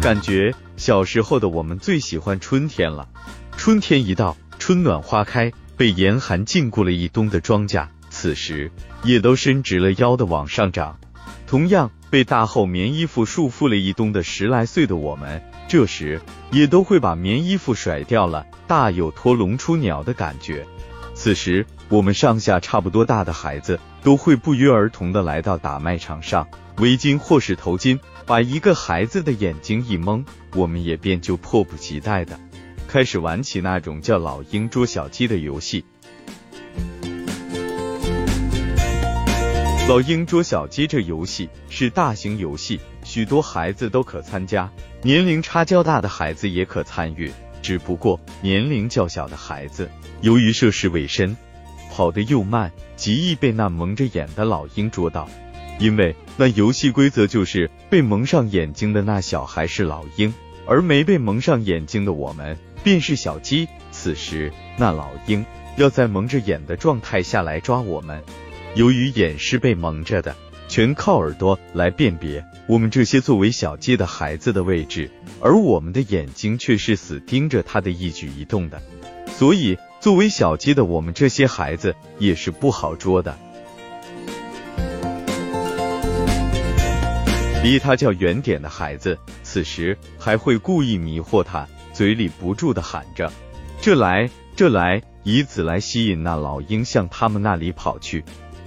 感觉小时候的我们最喜欢春天了。春天一到，春暖花开，被严寒禁锢了一冬的庄稼，此时也都伸直了腰的往上长。同样被大厚棉衣服束缚了一冬的十来岁的我们，这时也都会把棉衣服甩掉了，大有脱笼出鸟的感觉。此时，我们上下差不多大的孩子都会不约而同的来到打麦场上，围巾或是头巾把一个孩子的眼睛一蒙，我们也便就迫不及待的开始玩起那种叫老鹰捉小鸡的游戏。老鹰捉小鸡这游戏是大型游戏，许多孩子都可参加，年龄差较大的孩子也可参与。只不过年龄较小的孩子，由于涉世未深，跑得又慢，极易被那蒙着眼的老鹰捉到。因为那游戏规则就是被蒙上眼睛的那小孩是老鹰，而没被蒙上眼睛的我们便是小鸡。此时那老鹰要在蒙着眼的状态下来抓我们，由于眼是被蒙着的。全靠耳朵来辨别我们这些作为小鸡的孩子的位置，而我们的眼睛却是死盯着它的一举一动的，所以作为小鸡的我们这些孩子也是不好捉的。离他较远点的孩子，此时还会故意迷惑他，嘴里不住的喊着“这来，这来”，以此来吸引那老鹰向他们那里跑去。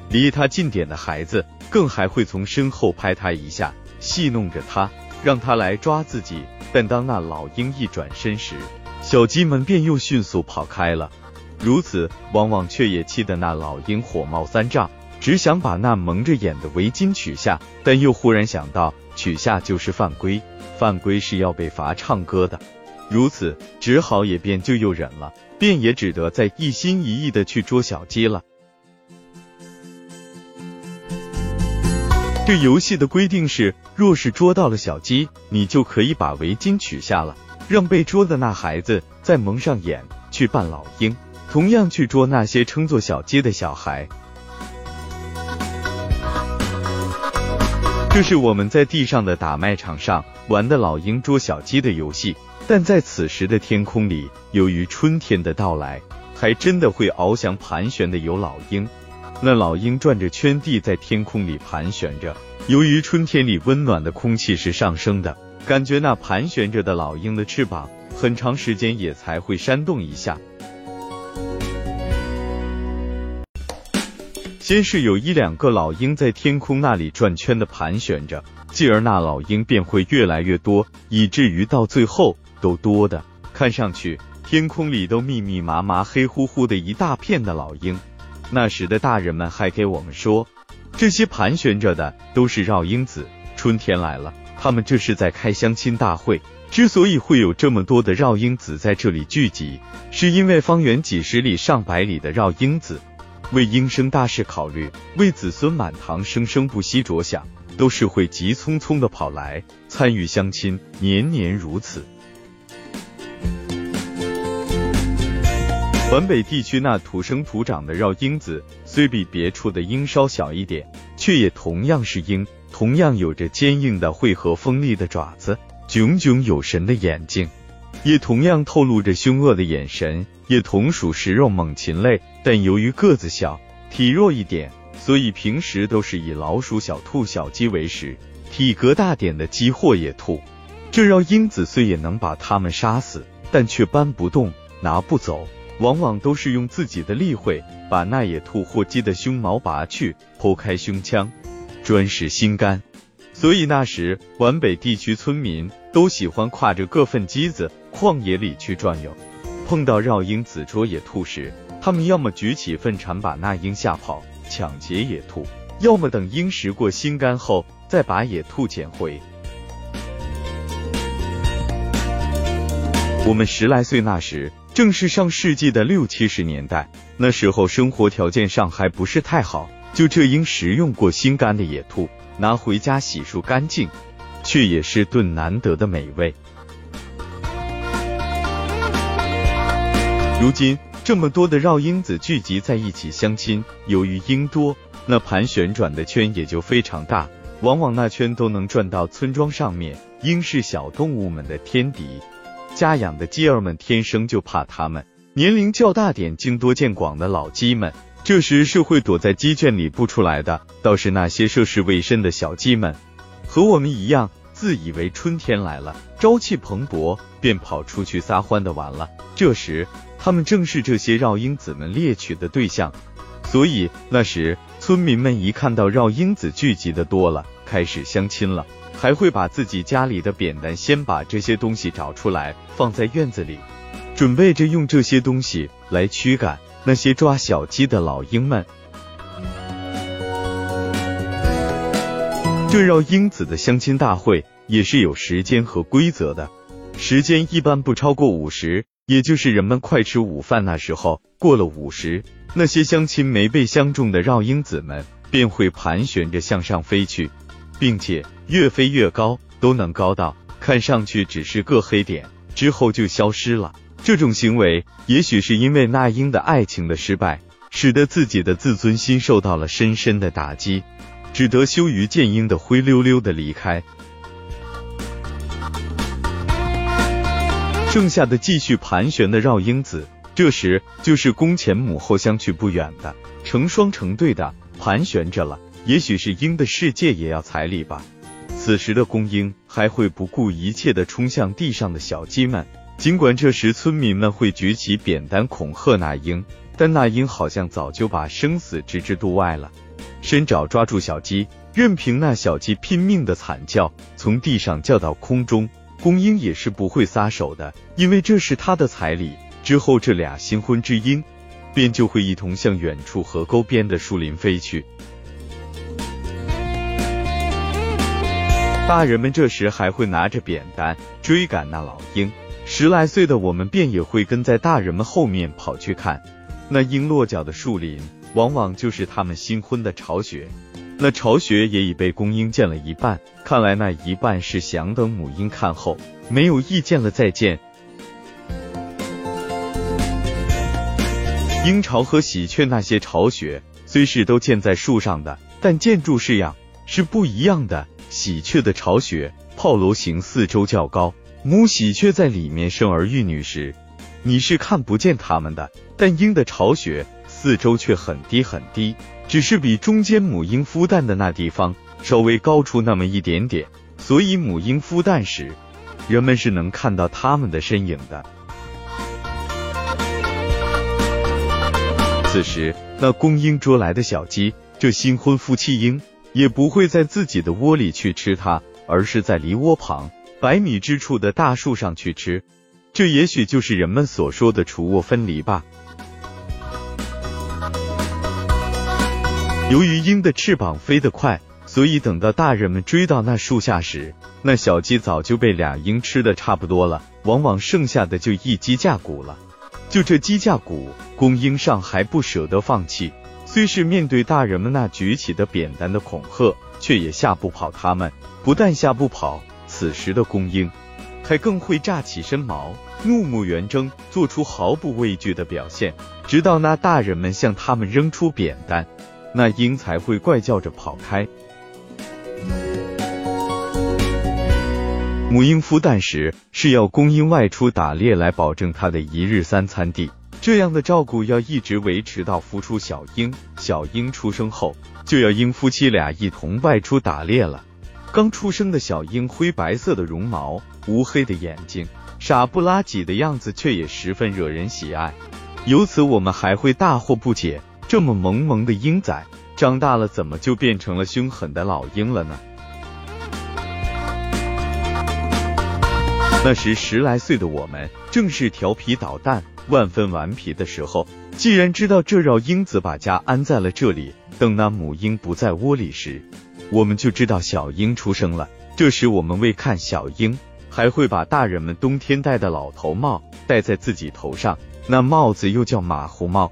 离他近点的孩子，更还会从身后拍他一下，戏弄着他，让他来抓自己。但当那老鹰一转身时，小鸡们便又迅速跑开了。如此，往往却也气得那老鹰火冒三丈，只想把那蒙着眼的围巾取下，但又忽然想到，取下就是犯规，犯规是要被罚唱歌的。如此，只好也便就又忍了，便也只得再一心一意的去捉小鸡了。这游戏的规定是，若是捉到了小鸡，你就可以把围巾取下了，让被捉的那孩子再蒙上眼去扮老鹰，同样去捉那些称作小鸡的小孩。这是我们在地上的打麦场上玩的老鹰捉小鸡的游戏，但在此时的天空里，由于春天的到来，还真的会翱翔盘旋的有老鹰。那老鹰转着圈地在天空里盘旋着，由于春天里温暖的空气是上升的，感觉那盘旋着的老鹰的翅膀很长时间也才会扇动一下。先是有一两个老鹰在天空那里转圈的盘旋着，继而那老鹰便会越来越多，以至于到最后都多的看上去天空里都密密麻麻黑乎乎的一大片的老鹰。那时的大人们还给我们说，这些盘旋着的都是绕英子。春天来了，他们这是在开相亲大会。之所以会有这么多的绕英子在这里聚集，是因为方圆几十里、上百里的绕英子，为应生大事考虑，为子孙满堂生生不息着想，都是会急匆匆的跑来参与相亲，年年如此。皖北地区那土生土长的绕鹰子，虽比别处的鹰稍小一点，却也同样是鹰，同样有着坚硬的喙和锋利的爪子，炯炯有神的眼睛，也同样透露着凶恶的眼神，也同属食肉猛禽类，但由于个子小，体弱一点，所以平时都是以老鼠、小兔、小鸡为食。体格大点的鸡或野兔，这绕鹰子虽也能把它们杀死，但却搬不动，拿不走。往往都是用自己的利会把那野兔或鸡的胸毛拔去，剖开胸腔，专食心肝。所以那时皖北地区村民都喜欢挎着各份鸡子旷野里去转悠。碰到绕鹰子捉野兔时，他们要么举起粪铲把那鹰吓跑，抢劫野兔；要么等鹰食过心肝后，再把野兔捡回。我们十来岁那时。正是上世纪的六七十年代，那时候生活条件上还不是太好，就这应食用过心肝的野兔，拿回家洗漱干净，却也是顿难得的美味。如今这么多的绕鹰子聚集在一起相亲，由于鹰多，那盘旋转的圈也就非常大，往往那圈都能转到村庄上面。鹰是小动物们的天敌，家养的鸡儿们天生就怕它们。年龄较大点、经多见广的老鸡们，这时是会躲在鸡圈里不出来的。倒是那些涉世未深的小鸡们，和我们一样，自以为春天来了，朝气蓬勃，便跑出去撒欢的玩了。这时，他们正是这些绕鹰子们猎取的对象。所以那时，村民们一看到绕鹰子聚集的多了，开始相亲了，还会把自己家里的扁担先把这些东西找出来，放在院子里。准备着用这些东西来驱赶那些抓小鸡的老鹰们。这绕鹰子的相亲大会也是有时间和规则的，时间一般不超过五十，也就是人们快吃午饭那时候。过了午时，那些相亲没被相中的绕鹰子们便会盘旋着向上飞去，并且越飞越高，都能高到看上去只是个黑点，之后就消失了。这种行为，也许是因为那英的爱情的失败，使得自己的自尊心受到了深深的打击，只得羞于见鹰的灰溜溜的离开。剩下的继续盘旋的绕鹰子，这时就是公前母后相去不远的，成双成对的盘旋着了。也许是鹰的世界也要彩礼吧。此时的公鹰还会不顾一切的冲向地上的小鸡们。尽管这时村民们会举起扁担恐吓那英，但那英好像早就把生死置之度外了。伸爪抓住小鸡，任凭那小鸡拼命的惨叫，从地上叫到空中。公鹰也是不会撒手的，因为这是他的彩礼。之后这俩新婚之鹰，便就会一同向远处河沟边的树林飞去。大人们这时还会拿着扁担追赶那老鹰。十来岁的我们便也会跟在大人们后面跑去看那鹰落脚的树林，往往就是他们新婚的巢穴。那巢穴也已被公鹰建了一半，看来那一半是想等母鹰看后没有意见了再建。鹰巢和喜鹊那些巢穴虽是都建在树上的，但建筑式样是不一样的。喜鹊的巢穴炮楼形，四周较高。母喜鹊在里面生儿育女时，你是看不见它们的。但鹰的巢穴四周却很低很低，只是比中间母鹰孵蛋的那地方稍微高出那么一点点，所以母鹰孵蛋时，人们是能看到它们的身影的。此时，那公鹰捉来的小鸡，这新婚夫妻鹰也不会在自己的窝里去吃它，而是在离窝旁。百米之处的大树上去吃，这也许就是人们所说的雏卧分离吧。由于鹰的翅膀飞得快，所以等到大人们追到那树下时，那小鸡早就被俩鹰吃的差不多了，往往剩下的就一鸡架骨了。就这鸡架骨，公鹰上还不舍得放弃，虽是面对大人们那举起的扁担的恐吓，却也吓不跑他们。不但吓不跑。此时的公鹰还更会炸起身毛，怒目圆睁，做出毫不畏惧的表现。直到那大人们向他们扔出扁担，那鹰才会怪叫着跑开。母鹰孵蛋时是要公鹰外出打猎来保证它的一日三餐地，这样的照顾要一直维持到孵出小鹰。小鹰出生后，就要鹰夫妻俩一同外出打猎了。刚出生的小鹰，灰白色的绒毛，乌黑的眼睛，傻不拉几的样子，却也十分惹人喜爱。由此，我们还会大惑不解：这么萌萌的鹰仔，长大了怎么就变成了凶狠的老鹰了呢？那时十来岁的我们，正是调皮捣蛋、万分顽皮的时候。既然知道这绕鹰子把家安在了这里，等那母鹰不在窝里时。我们就知道小鹰出生了。这时我们为看小鹰，还会把大人们冬天戴的老头帽戴在自己头上。那帽子又叫马虎帽，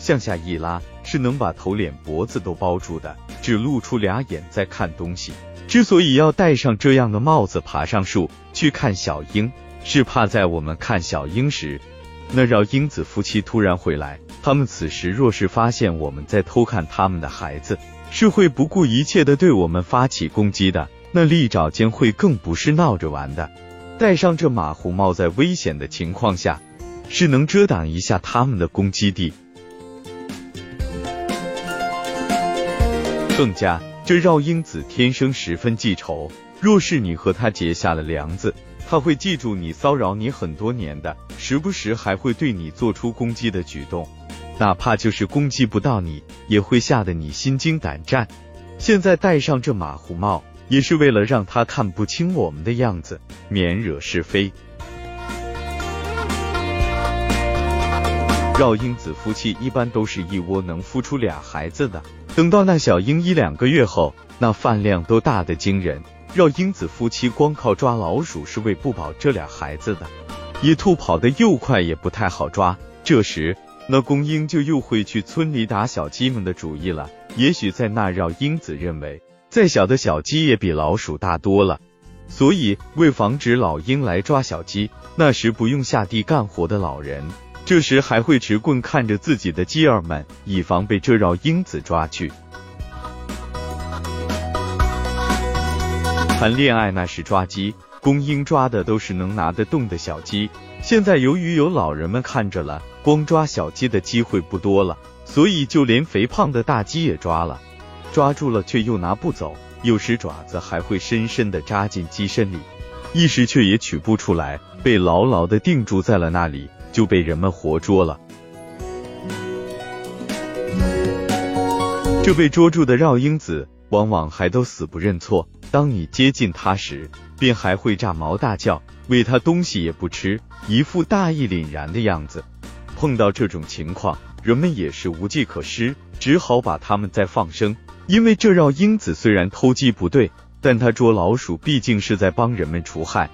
向下一拉是能把头、脸、脖子都包住的，只露出俩眼在看东西。之所以要戴上这样的帽子爬上树去看小鹰，是怕在我们看小鹰时，那绕英子夫妻突然回来。他们此时若是发现我们在偷看他们的孩子，是会不顾一切的对我们发起攻击的。那利爪尖会更不是闹着玩的。戴上这马虎帽，在危险的情况下，是能遮挡一下他们的攻击地。更加，这绕英子天生十分记仇。若是你和他结下了梁子，他会记住你骚扰你很多年的，时不时还会对你做出攻击的举动。哪怕就是攻击不到你，也会吓得你心惊胆战。现在戴上这马虎帽，也是为了让他看不清我们的样子，免惹是非。绕英子夫妻一般都是一窝能孵出俩孩子的。等到那小鹰一两个月后，那饭量都大的惊人。绕英子夫妻光靠抓老鼠是喂不饱这俩孩子的。野兔跑得又快，也不太好抓。这时，那公鹰就又会去村里打小鸡们的主意了。也许在那绕英子认为，再小的小鸡也比老鼠大多了，所以为防止老鹰来抓小鸡，那时不用下地干活的老人。这时还会持棍看着自己的鸡儿们，以防被这绕英子抓去。谈恋爱那是抓鸡，公鹰抓的都是能拿得动的小鸡。现在由于有老人们看着了，光抓小鸡的机会不多了，所以就连肥胖的大鸡也抓了。抓住了却又拿不走，有时爪子还会深深的扎进鸡身里，一时却也取不出来，被牢牢的定住在了那里。就被人们活捉了。这被捉住的绕英子，往往还都死不认错。当你接近它时，便还会炸毛大叫，喂它东西也不吃，一副大义凛然的样子。碰到这种情况，人们也是无计可施，只好把它们再放生。因为这绕英子虽然偷鸡不对，但它捉老鼠毕竟是在帮人们除害。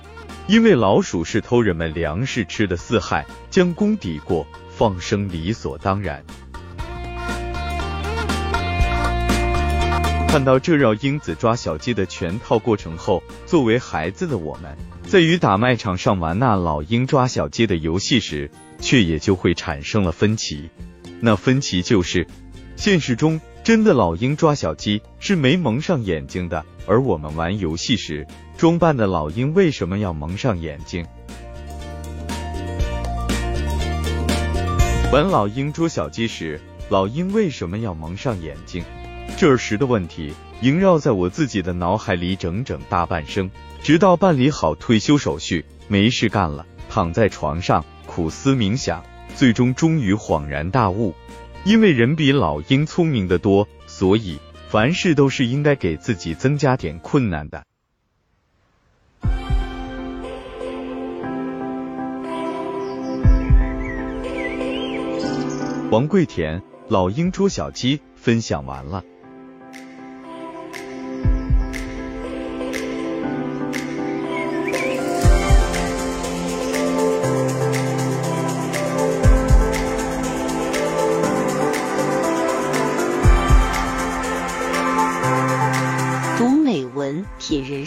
因为老鼠是偷人们粮食吃的四害，将功抵过，放生理所当然。看到这绕英子抓小鸡的全套过程后，作为孩子的我们，在与打麦场上玩那老鹰抓小鸡的游戏时，却也就会产生了分歧。那分歧就是，现实中真的老鹰抓小鸡是没蒙上眼睛的，而我们玩游戏时。装扮的老鹰为什么要蒙上眼睛？玩老鹰捉小鸡时，老鹰为什么要蒙上眼睛？这时的问题萦绕在我自己的脑海里整整大半生，直到办理好退休手续，没事干了，躺在床上苦思冥想，最终终于恍然大悟：因为人比老鹰聪明的多，所以凡事都是应该给自己增加点困难的。王贵田老鹰捉小鸡分享完了。